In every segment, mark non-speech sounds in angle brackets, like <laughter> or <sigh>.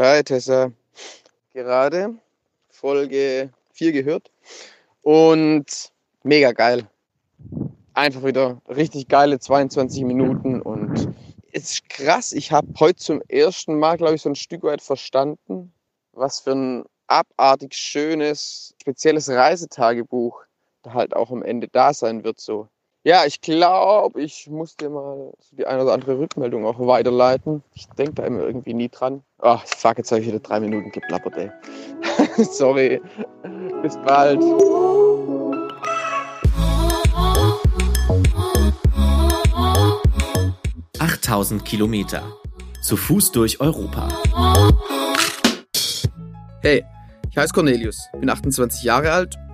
Hi Tessa. Gerade Folge 4 gehört und mega geil. Einfach wieder richtig geile 22 Minuten und ist krass. Ich habe heute zum ersten Mal, glaube ich, so ein Stück weit verstanden, was für ein abartig schönes, spezielles Reisetagebuch da halt auch am Ende da sein wird. So. Ja, ich glaube, ich muss dir mal die eine oder andere Rückmeldung auch weiterleiten. Ich denke da immer irgendwie nie dran. Ach, fuck, jetzt habe ich wieder drei Minuten geplappert, ey. <laughs> Sorry. Bis bald. 8000 Kilometer. Zu Fuß durch Europa. Hey, ich heiße Cornelius, bin 28 Jahre alt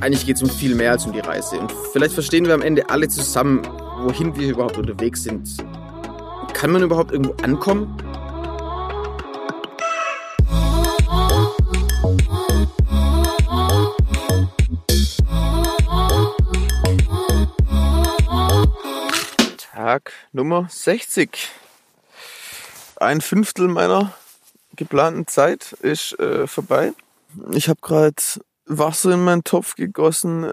eigentlich geht es um viel mehr als um die Reise. Und vielleicht verstehen wir am Ende alle zusammen, wohin wir überhaupt unterwegs sind. Kann man überhaupt irgendwo ankommen? Tag Nummer 60. Ein Fünftel meiner geplanten Zeit ist äh, vorbei. Ich habe gerade Wasser in meinen Topf gegossen.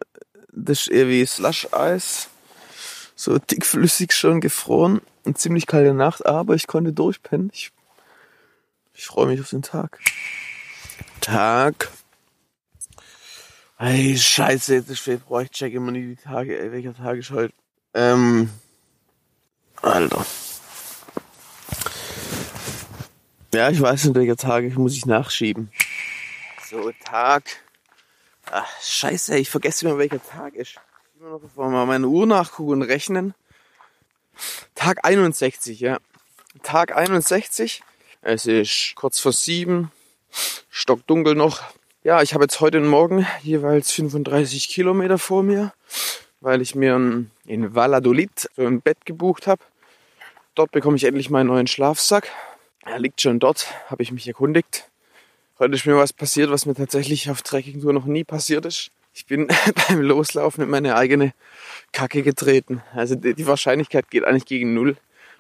Das ist eher wie Slush-Eis. So dickflüssig schon gefroren. Eine ziemlich kalte Nacht, aber ich konnte durchpennen. Ich, ich freue mich auf den Tag. Tag. Ey, scheiße, jetzt ist Februar. Ich check immer nie die Tage. Ey, welcher Tag ist heute? Ähm, Alter. Ja, ich weiß nicht, welcher Tag ich muss ich nachschieben. So, Tag. Ach, scheiße, ich vergesse immer, welcher Tag ist. Ich immer noch mal meine Uhr nachgucken und rechnen. Tag 61, ja. Tag 61. Es ist kurz vor sieben. Stockdunkel noch. Ja, ich habe jetzt heute morgen jeweils 35 Kilometer vor mir, weil ich mir in Valladolid so ein Bett gebucht habe. Dort bekomme ich endlich meinen neuen Schlafsack. Er liegt schon dort, habe ich mich erkundigt. Heute ist mir was passiert, was mir tatsächlich auf Trekkingtour noch nie passiert ist. Ich bin <laughs> beim Loslaufen in meine eigene Kacke getreten. Also die Wahrscheinlichkeit geht eigentlich gegen null,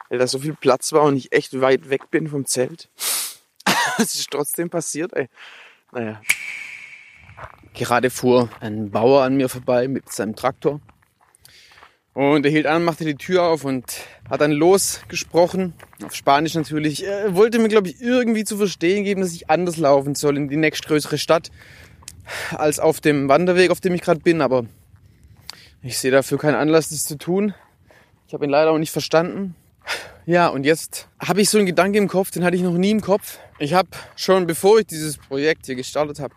weil da so viel Platz war und ich echt weit weg bin vom Zelt. <laughs> Es ist trotzdem passiert, ey. Naja. Gerade fuhr ein Bauer an mir vorbei mit seinem Traktor. Und er hielt an, machte die Tür auf und hat dann losgesprochen, auf Spanisch natürlich. Er wollte mir, glaube ich, irgendwie zu verstehen geben, dass ich anders laufen soll in die nächstgrößere Stadt als auf dem Wanderweg, auf dem ich gerade bin. Aber ich sehe dafür keinen Anlass, das zu tun. Ich habe ihn leider auch nicht verstanden. Ja, und jetzt habe ich so einen Gedanke im Kopf, den hatte ich noch nie im Kopf. Ich habe schon, bevor ich dieses Projekt hier gestartet habe,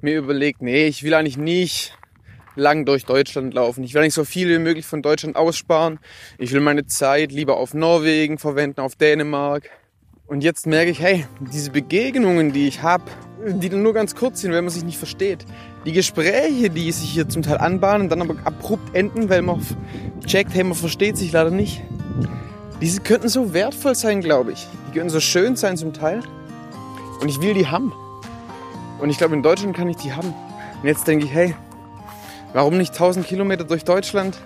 mir überlegt, nee, ich will eigentlich nicht lang durch Deutschland laufen. Ich will nicht so viel wie möglich von Deutschland aussparen. Ich will meine Zeit lieber auf Norwegen verwenden, auf Dänemark. Und jetzt merke ich, hey, diese Begegnungen, die ich habe, die dann nur ganz kurz sind, wenn man sich nicht versteht. Die Gespräche, die sich hier zum Teil anbahnen, dann aber abrupt enden, weil man checkt, hey, man versteht sich leider nicht. Diese könnten so wertvoll sein, glaube ich. Die könnten so schön sein zum Teil. Und ich will die haben. Und ich glaube, in Deutschland kann ich die haben. Und jetzt denke ich, hey, Warum nicht 1000 Kilometer durch Deutschland?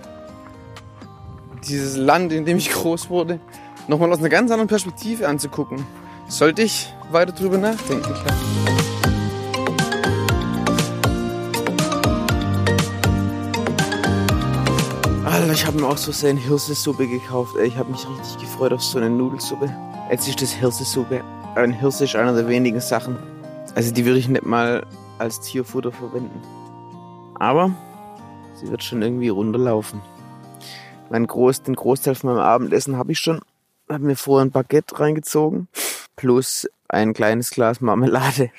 Dieses Land, in dem ich <laughs> groß wurde, nochmal aus einer ganz anderen Perspektive anzugucken. Sollte ich weiter drüber nachdenken. Alter, ich habe mir auch so eine Hirsesuppe gekauft. Ich habe mich richtig gefreut auf so eine Nudelsuppe. Jetzt ist das Hirsesuppe. Ein Hirse ist einer der wenigen Sachen. Also die würde ich nicht mal als Tierfutter verwenden. Aber Sie wird schon irgendwie runterlaufen. Mein Groß, den Großteil von meinem Abendessen habe ich schon. Habe mir vorher ein Baguette reingezogen. Plus ein kleines Glas Marmelade.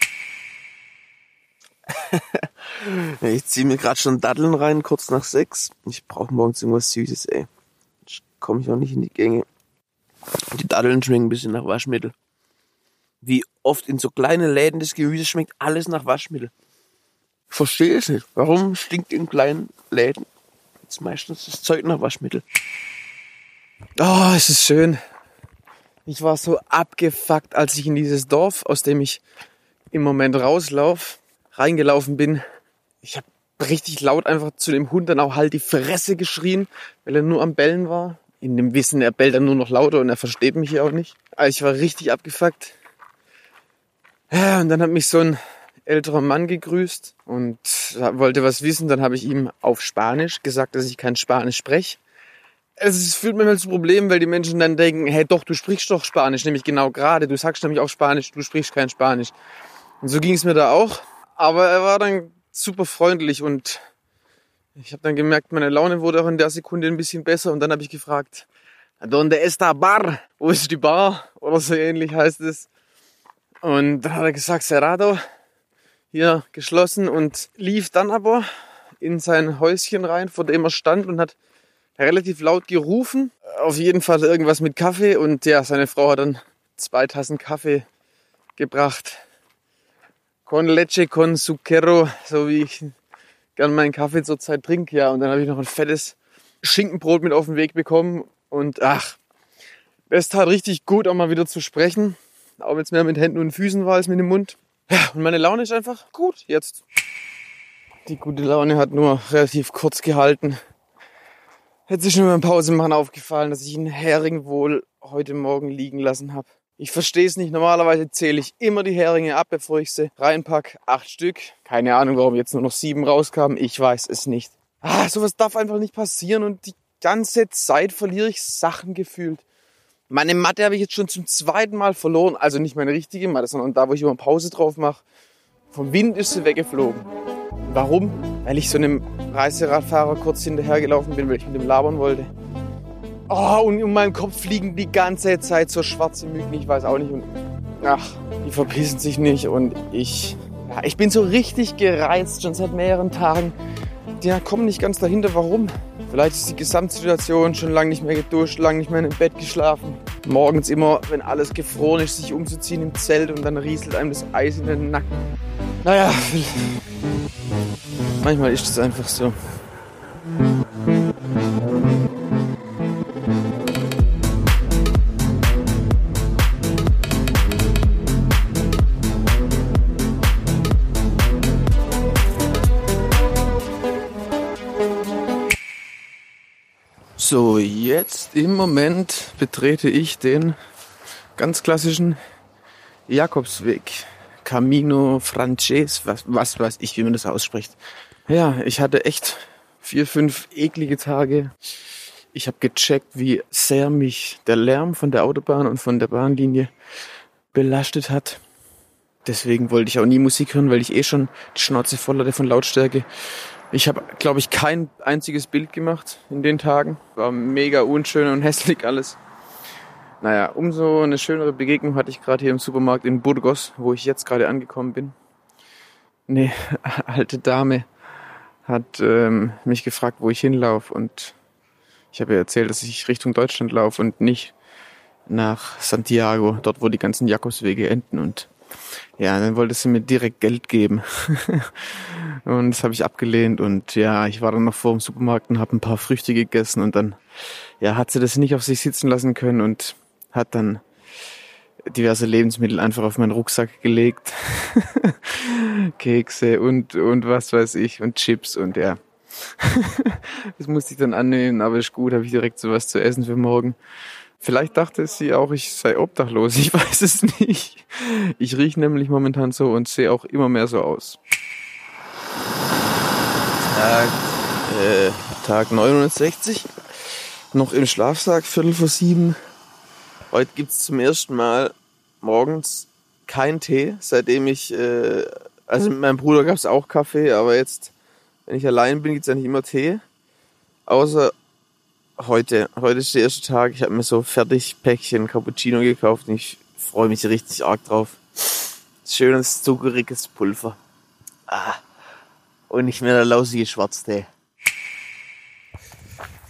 <laughs> ich ziehe mir gerade schon Datteln rein, kurz nach sechs. Ich brauche morgens irgendwas Süßes, ey. Komme ich auch nicht in die Gänge. Die Datteln schmecken ein bisschen nach Waschmittel. wie oft in so kleinen Läden das Gemüse schmeckt alles nach Waschmittel. Verstehe es nicht. Warum stinkt in kleinen Läden jetzt meistens das Zeug nach Waschmittel? Oh, es ist schön. Ich war so abgefuckt, als ich in dieses Dorf, aus dem ich im Moment rauslauf, reingelaufen bin. Ich habe richtig laut einfach zu dem Hund dann auch halt die Fresse geschrien, weil er nur am Bellen war. In dem Wissen, er bellt dann nur noch lauter und er versteht mich hier auch nicht. Also ich war richtig abgefuckt. Ja, und dann hat mich so ein älterer Mann gegrüßt und wollte was wissen. Dann habe ich ihm auf Spanisch gesagt, dass ich kein Spanisch spreche. Es führt manchmal zu Problemen, weil die Menschen dann denken, hey doch, du sprichst doch Spanisch, nämlich genau gerade. Du sagst nämlich auch Spanisch, du sprichst kein Spanisch. Und so ging es mir da auch. Aber er war dann super freundlich und ich habe dann gemerkt, meine Laune wurde auch in der Sekunde ein bisschen besser und dann habe ich gefragt, Donde está bar? Wo ist die Bar? Oder so ähnlich heißt es. Und dann hat er gesagt, Cerrado, hier geschlossen und lief dann aber in sein Häuschen rein, vor dem er stand und hat relativ laut gerufen. Auf jeden Fall irgendwas mit Kaffee und ja, seine Frau hat dann zwei Tassen Kaffee gebracht. Con leche, con zucchero, so wie ich gern meinen Kaffee zurzeit trinke. Ja, und dann habe ich noch ein fettes Schinkenbrot mit auf den Weg bekommen. Und ach, es tat richtig gut, auch mal wieder zu sprechen. Auch wenn es mehr mit Händen und Füßen war als mit dem Mund. Ja, und meine Laune ist einfach gut jetzt. Die gute Laune hat nur relativ kurz gehalten. Jetzt ist schon beim Pause machen aufgefallen, dass ich einen Hering wohl heute Morgen liegen lassen habe. Ich verstehe es nicht. Normalerweise zähle ich immer die Heringe ab, bevor ich sie reinpack. Acht Stück. Keine Ahnung, warum jetzt nur noch sieben rauskamen. Ich weiß es nicht. Ah, sowas darf einfach nicht passieren und die ganze Zeit verliere ich Sachen gefühlt. Meine Matte habe ich jetzt schon zum zweiten Mal verloren. Also nicht meine richtige Matte, sondern da, wo ich immer Pause drauf mache. Vom Wind ist sie weggeflogen. Warum? Weil ich so einem Reiseradfahrer kurz hinterhergelaufen bin, weil ich mit dem labern wollte. Oh, und um meinen Kopf fliegen die ganze Zeit so schwarze Mücken. Ich weiß auch nicht. Und ach, die verpissen sich nicht. Und ich, ja, ich bin so richtig gereizt schon seit mehreren Tagen. Die kommen nicht ganz dahinter, warum. Vielleicht ist die Gesamtsituation schon lange nicht mehr geduscht, lange nicht mehr im Bett geschlafen. Morgens immer, wenn alles gefroren ist, sich umzuziehen im Zelt und dann rieselt einem das Eis in den Nacken. Naja, <laughs> manchmal ist es einfach so. So, jetzt im Moment betrete ich den ganz klassischen Jakobsweg. Camino Frances, was, was weiß ich, wie man das ausspricht. Ja, ich hatte echt vier, fünf eklige Tage. Ich habe gecheckt, wie sehr mich der Lärm von der Autobahn und von der Bahnlinie belastet hat. Deswegen wollte ich auch nie Musik hören, weil ich eh schon die Schnauze voll hatte von Lautstärke. Ich habe, glaube ich, kein einziges Bild gemacht in den Tagen. War mega unschön und <laughs> hässlich alles. Naja, umso eine schönere Begegnung hatte ich gerade hier im Supermarkt in Burgos, wo ich jetzt gerade angekommen bin. Eine <laughs> alte Dame hat ähm, mich gefragt, wo ich hinlaufe und ich habe ihr erzählt, dass ich Richtung Deutschland laufe und nicht nach Santiago, dort wo die ganzen Jakobswege enden und ja, dann wollte sie mir direkt Geld geben. <laughs> und das habe ich abgelehnt. Und ja, ich war dann noch vor dem Supermarkt und habe ein paar Früchte gegessen. Und dann ja, hat sie das nicht auf sich sitzen lassen können und hat dann diverse Lebensmittel einfach auf meinen Rucksack gelegt. <laughs> Kekse und, und was weiß ich und Chips und ja. <laughs> das musste ich dann annehmen, aber ist gut, habe ich direkt sowas zu essen für morgen. Vielleicht dachte sie auch, ich sei obdachlos. Ich <laughs> weiß es nicht. Ich rieche nämlich momentan so und sehe auch immer mehr so aus. Tag, äh, Tag 69. Noch im Schlafsack, Viertel vor sieben. Heute gibt's zum ersten Mal morgens keinen Tee, seitdem ich, äh, also mit meinem Bruder gab's auch Kaffee, aber jetzt, wenn ich allein bin, gibt's ja nicht immer Tee. Außer heute, heute ist der erste Tag. Ich habe mir so fertig Päckchen Cappuccino gekauft und ich freue mich richtig arg drauf. Schönes, zuckeriges Pulver. Ah. Und nicht mehr der lausige Schwarztee.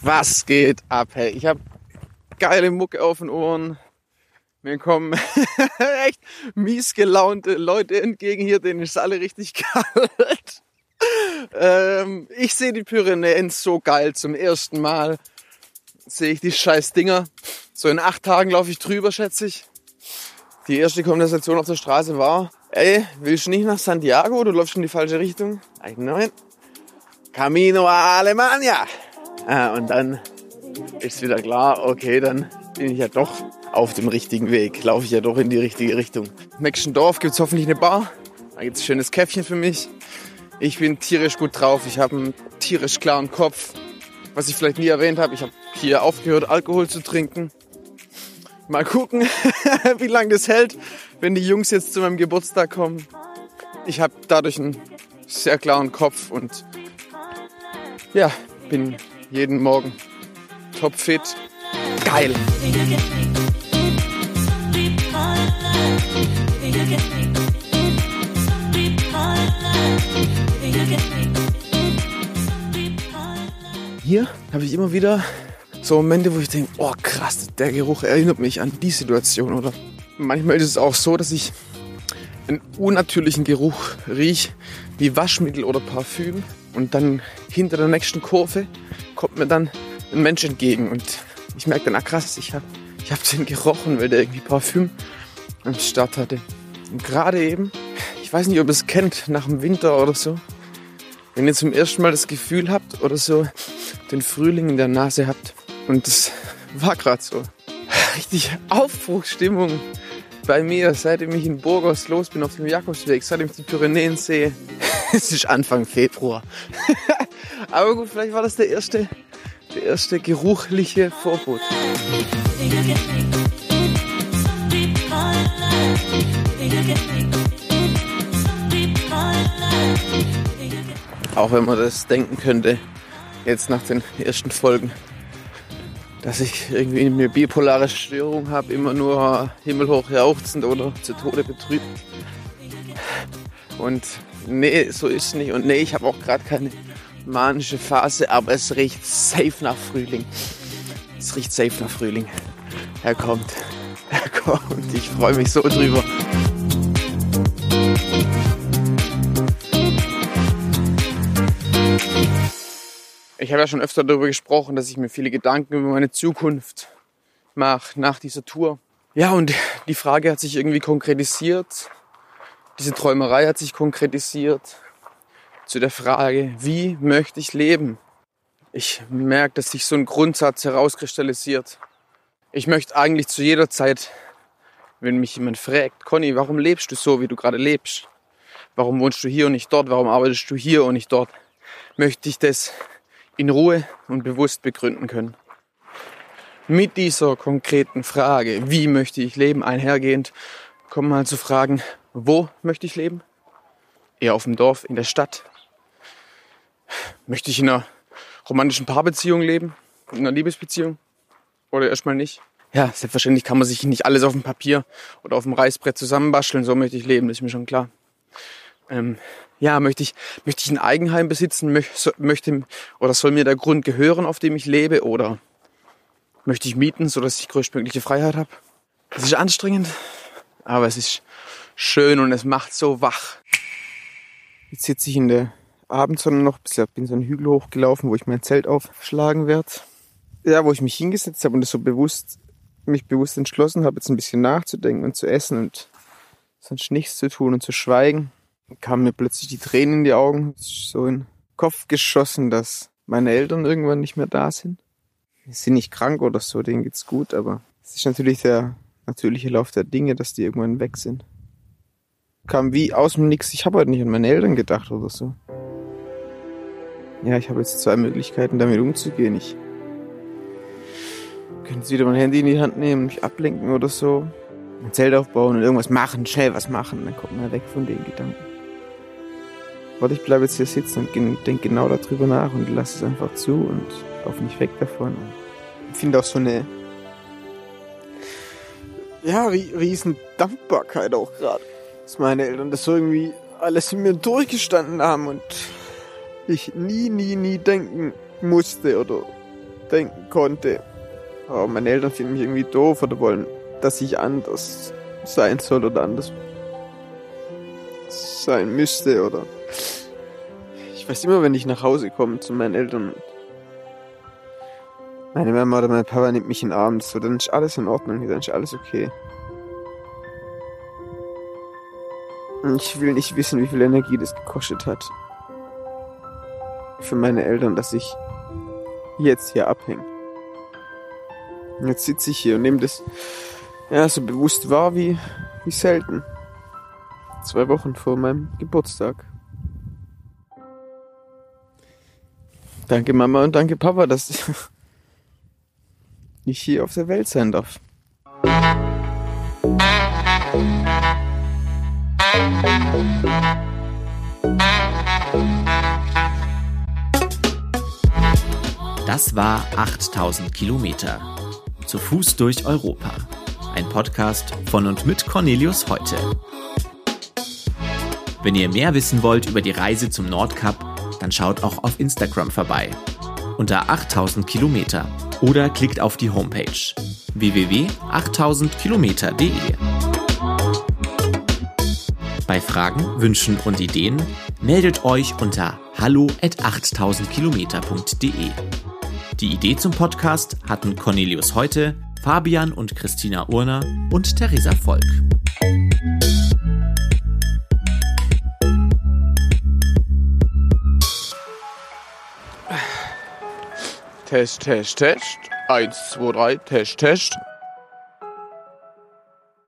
Was geht ab, hey? Ich habe geile Mucke auf den Ohren. Mir kommen <laughs> echt mies gelaunte Leute entgegen hier, denen ist alle richtig <laughs> kalt. Ähm, ich sehe die Pyrenäen so geil zum ersten Mal. Sehe ich die scheiß Dinger. So in acht Tagen laufe ich drüber, schätze ich. Die erste Konversation auf der Straße war, ey, willst du nicht nach Santiago? Du läufst in die falsche Richtung. Ich, nein. Camino a Alemania. Ah, und dann ist wieder klar, okay, dann bin ich ja doch auf dem richtigen Weg. Laufe ich ja doch in die richtige Richtung. Im nächsten Dorf gibt's hoffentlich eine Bar. Da gibt's ein schönes Käffchen für mich. Ich bin tierisch gut drauf. Ich habe einen tierisch klaren Kopf. Was ich vielleicht nie erwähnt habe, ich habe hier aufgehört, Alkohol zu trinken. Mal gucken, <laughs> wie lange das hält, wenn die Jungs jetzt zu meinem Geburtstag kommen. Ich habe dadurch einen sehr klaren Kopf und ja, bin jeden Morgen topfit. Geil. Hier habe ich immer wieder so Momente, wo ich denke, oh krass, der Geruch erinnert mich an die Situation. Oder manchmal ist es auch so, dass ich einen unnatürlichen Geruch rieche, wie Waschmittel oder Parfüm. Und dann hinter der nächsten Kurve kommt mir dann ein Mensch entgegen. Und ich merke dann, ah krass, ich habe ich hab den gerochen, weil der irgendwie Parfüm am Start hatte. Und gerade eben, ich weiß nicht, ob ihr es kennt, nach dem Winter oder so, wenn ihr zum ersten Mal das Gefühl habt oder so den Frühling in der Nase habt. Und das war gerade so. Richtig Aufbruchsstimmung bei mir, seitdem ich in Burgos los bin auf dem Jakobsweg, seitdem ich die Pyrenäen sehe. <laughs> Es ist Anfang Februar. <laughs> Aber gut, vielleicht war das der erste, der erste geruchliche Vorbote. Auch wenn man das denken könnte, jetzt nach den ersten Folgen, dass ich irgendwie eine bipolare Störung habe, immer nur himmelhoch jauchzend oder zu Tode betrübt. Und nee, so ist es nicht. Und nee, ich habe auch gerade keine manische Phase, aber es riecht safe nach Frühling. Es riecht safe nach Frühling. Er kommt. Er kommt. Ich freue mich so drüber. Ich habe ja schon öfter darüber gesprochen, dass ich mir viele Gedanken über meine Zukunft mache nach dieser Tour. Ja, und die Frage hat sich irgendwie konkretisiert. Diese Träumerei hat sich konkretisiert zu der Frage, wie möchte ich leben? Ich merke, dass sich so ein Grundsatz herauskristallisiert. Ich möchte eigentlich zu jeder Zeit, wenn mich jemand fragt, Conny, warum lebst du so, wie du gerade lebst? Warum wohnst du hier und nicht dort? Warum arbeitest du hier und nicht dort? Möchte ich das in Ruhe und bewusst begründen können. Mit dieser konkreten Frage, wie möchte ich leben, einhergehend, kommen mal zu fragen, wo möchte ich leben? Eher auf dem Dorf, in der Stadt? Möchte ich in einer romantischen Paarbeziehung leben? In einer Liebesbeziehung? Oder erstmal nicht? Ja, selbstverständlich kann man sich nicht alles auf dem Papier oder auf dem Reißbrett zusammenbasteln. So möchte ich leben, das ist mir schon klar. Ähm, ja, möchte ich, möchte ich ein Eigenheim besitzen, möchte, oder soll mir der Grund gehören, auf dem ich lebe, oder möchte ich mieten, sodass ich größtmögliche Freiheit habe? Das ist anstrengend, aber es ist schön und es macht so wach. Jetzt sitze ich in der Abendsonne noch, bin so einen Hügel hochgelaufen, wo ich mein Zelt aufschlagen werde. Ja, wo ich mich hingesetzt habe und das so bewusst, mich bewusst entschlossen habe, jetzt ein bisschen nachzudenken und zu essen und sonst nichts zu tun und zu schweigen kamen mir plötzlich die Tränen in die Augen. So in den Kopf geschossen, dass meine Eltern irgendwann nicht mehr da sind. Die sind nicht krank oder so, denen geht's gut, aber es ist natürlich der natürliche Lauf der Dinge, dass die irgendwann weg sind. Kam wie aus dem Nix. Ich habe halt nicht an meine Eltern gedacht oder so. Ja, ich habe jetzt zwei Möglichkeiten, damit umzugehen. Ich könnte jetzt wieder mein Handy in die Hand nehmen, mich ablenken oder so. Ein Zelt aufbauen und irgendwas machen, schnell was machen. Dann kommt man weg von den Gedanken. Warte, ich bleibe jetzt hier sitzen und denke genau darüber nach und lasse es einfach zu und laufe nicht weg davon. Ich finde auch so eine ja, riesen Dankbarkeit auch gerade, dass meine Eltern das so irgendwie alles in mir durchgestanden haben und ich nie, nie, nie denken musste oder denken konnte. Aber meine Eltern finden mich irgendwie doof oder wollen dass ich anders sein soll oder anders sein müsste oder ich weiß immer, wenn ich nach Hause komme zu meinen Eltern meine Mama oder mein Papa nimmt mich in den Arm, so dann ist alles in Ordnung, dann ist alles okay. Ich will nicht wissen, wie viel Energie das gekostet hat. Für meine Eltern, dass ich jetzt hier abhänge. Jetzt sitze ich hier und nehme das ja so bewusst wahr wie, wie selten. Zwei Wochen vor meinem Geburtstag. Danke Mama und danke Papa, dass <laughs> ich hier auf der Welt sein darf. Das war 8000 Kilometer. Zu Fuß durch Europa. Ein Podcast von und mit Cornelius Heute. Wenn ihr mehr wissen wollt über die Reise zum Nordkap, dann schaut auch auf Instagram vorbei. Unter 8000 Kilometer oder klickt auf die Homepage www.8000kilometer.de. Bei Fragen, Wünschen und Ideen meldet euch unter hallo at 8000kilometer.de. Die Idee zum Podcast hatten Cornelius Heute, Fabian und Christina Urner und Theresa Volk. Test, Test, Test. Eins, zwei, drei, Test, Test.